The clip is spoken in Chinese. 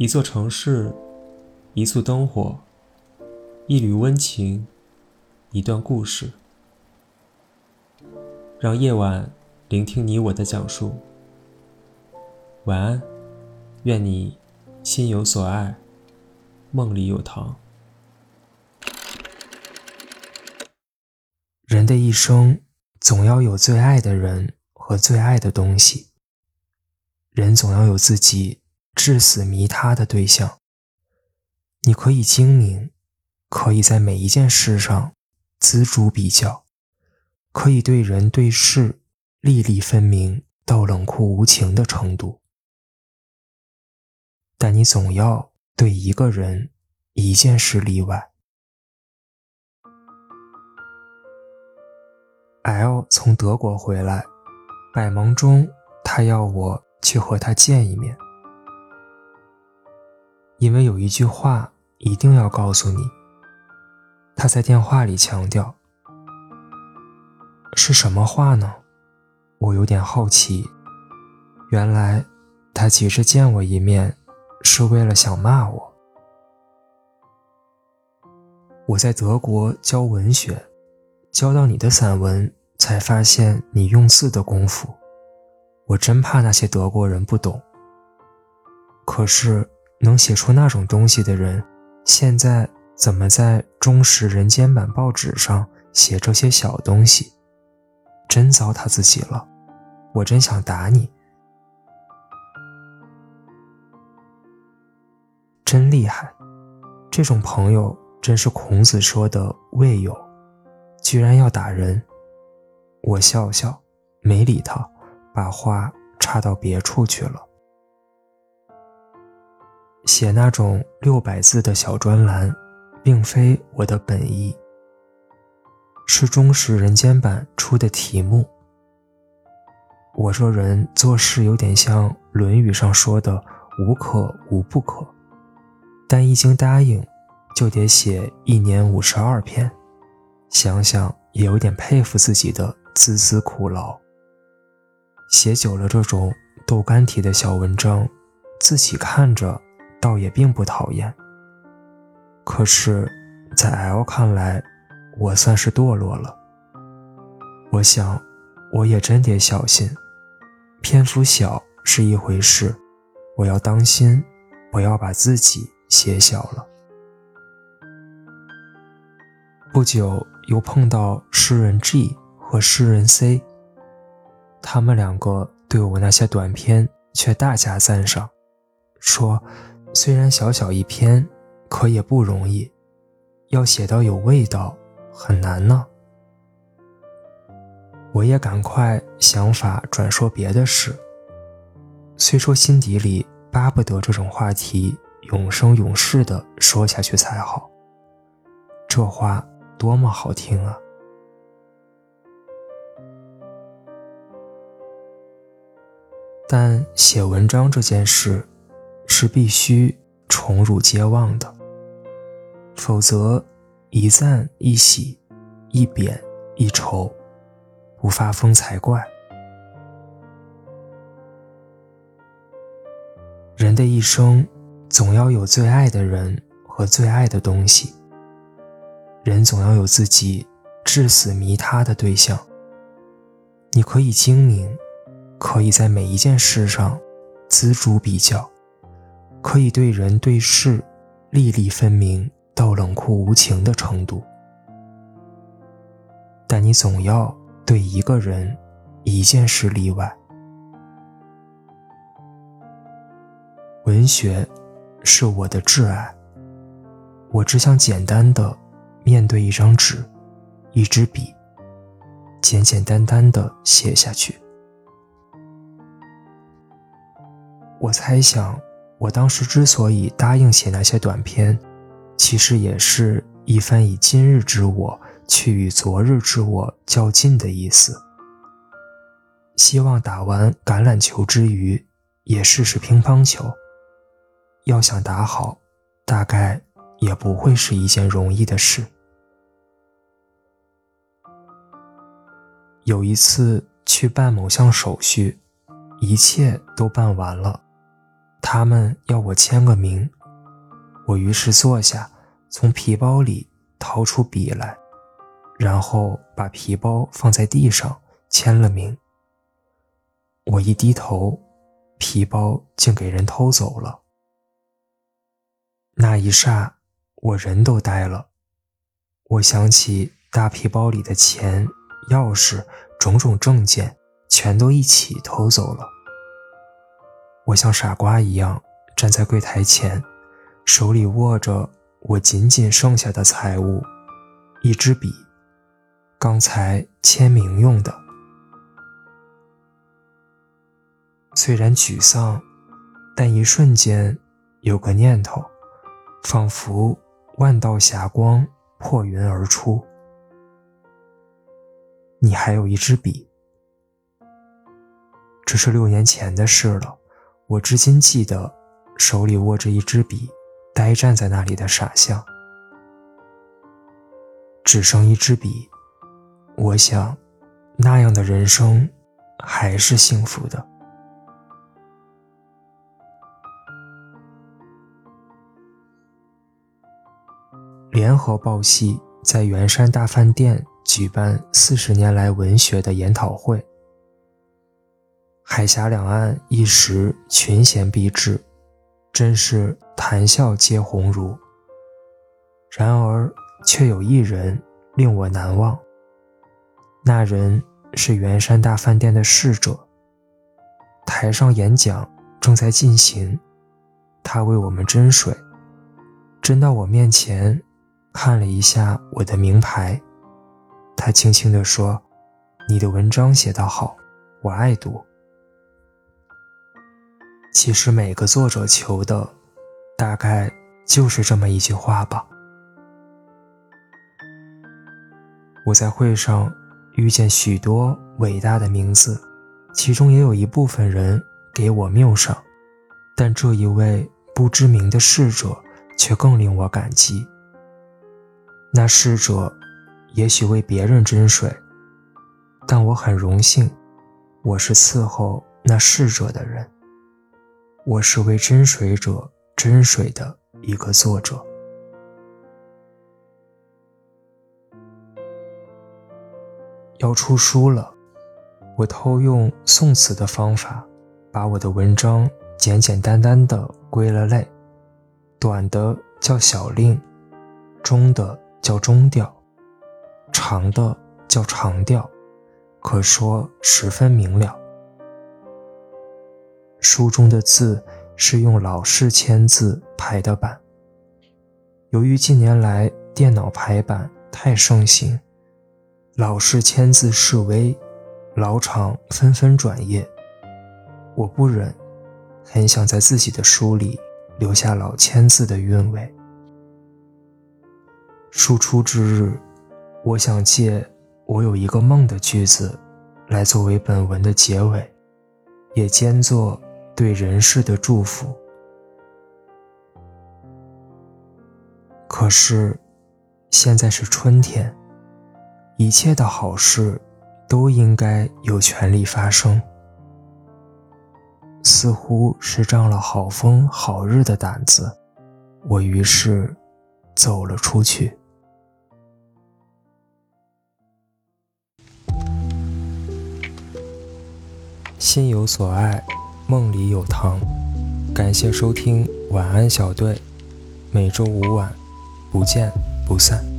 一座城市，一簇灯火，一缕温情，一段故事，让夜晚聆听你我的讲述。晚安，愿你心有所爱，梦里有糖。人的一生，总要有最爱的人和最爱的东西。人总要有自己至死迷他的对象。你可以精明，可以在每一件事上锱铢比较，可以对人对事粒粒分明到冷酷无情的程度，但你总要对一个人、一件事例外。L 从德国回来，百忙中他要我去和他见一面，因为有一句话一定要告诉你。他在电话里强调，是什么话呢？我有点好奇。原来他急着见我一面，是为了想骂我。我在德国教文学。教到你的散文，才发现你用字的功夫，我真怕那些德国人不懂。可是能写出那种东西的人，现在怎么在中实人间版报纸上写这些小东西？真糟蹋自己了，我真想打你。真厉害，这种朋友真是孔子说的未有。居然要打人，我笑笑，没理他，把话插到别处去了。写那种六百字的小专栏，并非我的本意，是中实人间版出的题目。我说人做事有点像《论语》上说的“无可无不可”，但一经答应，就得写一年五十二篇。想想也有点佩服自己的孜孜苦劳。写久了这种豆干体的小文章，自己看着倒也并不讨厌。可是，在 L 看来，我算是堕落了。我想，我也真得小心。篇幅小是一回事，我要当心，不要把自己写小了。不久。又碰到诗人 G 和诗人 C，他们两个对我那些短篇却大加赞赏，说虽然小小一篇，可也不容易，要写到有味道很难呢。我也赶快想法转说别的事，虽说心底里巴不得这种话题永生永世的说下去才好，这话。多么好听啊！但写文章这件事是必须宠辱皆忘的，否则一赞一喜，一贬一愁，不发疯才怪。人的一生，总要有最爱的人和最爱的东西。人总要有自己至死迷他的对象。你可以精明，可以在每一件事上锱铢比较，可以对人对事粒粒分明到冷酷无情的程度，但你总要对一个人、一件事例外。文学是我的挚爱，我只想简单的。面对一张纸，一支笔，简简单单的写下去。我猜想，我当时之所以答应写那些短篇，其实也是一番以今日之我去与昨日之我较劲的意思。希望打完橄榄球之余，也试试乒乓球。要想打好，大概。也不会是一件容易的事。有一次去办某项手续，一切都办完了，他们要我签个名，我于是坐下，从皮包里掏出笔来，然后把皮包放在地上签了名。我一低头，皮包竟给人偷走了。那一霎，我人都呆了。我想起大皮包里的钱、钥匙、种种证件，全都一起偷走了。我像傻瓜一样站在柜台前，手里握着我仅仅剩下的财物——一支笔，刚才签名用的。虽然沮丧，但一瞬间有个念头，仿佛万道霞光破云而出。你还有一支笔，这是六年前的事了。我至今记得，手里握着一支笔，呆站在那里的傻笑。只剩一支笔，我想，那样的人生还是幸福的。联合报系在圆山大饭店举办四十年来文学的研讨会。海峡两岸一时群贤毕至，真是谈笑皆鸿儒。然而，却有一人令我难忘。那人是圆山大饭店的侍者。台上演讲正在进行，他为我们斟水，斟到我面前，看了一下我的名牌，他轻轻地说：“你的文章写得好，我爱读。”其实每个作者求的，大概就是这么一句话吧。我在会上遇见许多伟大的名字，其中也有一部分人给我谬赏，但这一位不知名的逝者却更令我感激。那逝者也许为别人斟水，但我很荣幸，我是伺候那逝者的人。我是为真水者真水的一个作者。要出书了，我偷用宋词的方法，把我的文章简简单单的归了类，短的叫小令，中的叫中调，长的叫长调，可说十分明了。书中的字是用老式签字排的版。由于近年来电脑排版太盛行，老式签字式微，老厂纷纷转业。我不忍，很想在自己的书里留下老签字的韵味。书出之日，我想借“我有一个梦”的句子，来作为本文的结尾，也兼作。对人世的祝福。可是，现在是春天，一切的好事都应该有权利发生。似乎是仗了好风好日的胆子，我于是走了出去。心有所爱。梦里有糖，感谢收听，晚安小队，每周五晚，不见不散。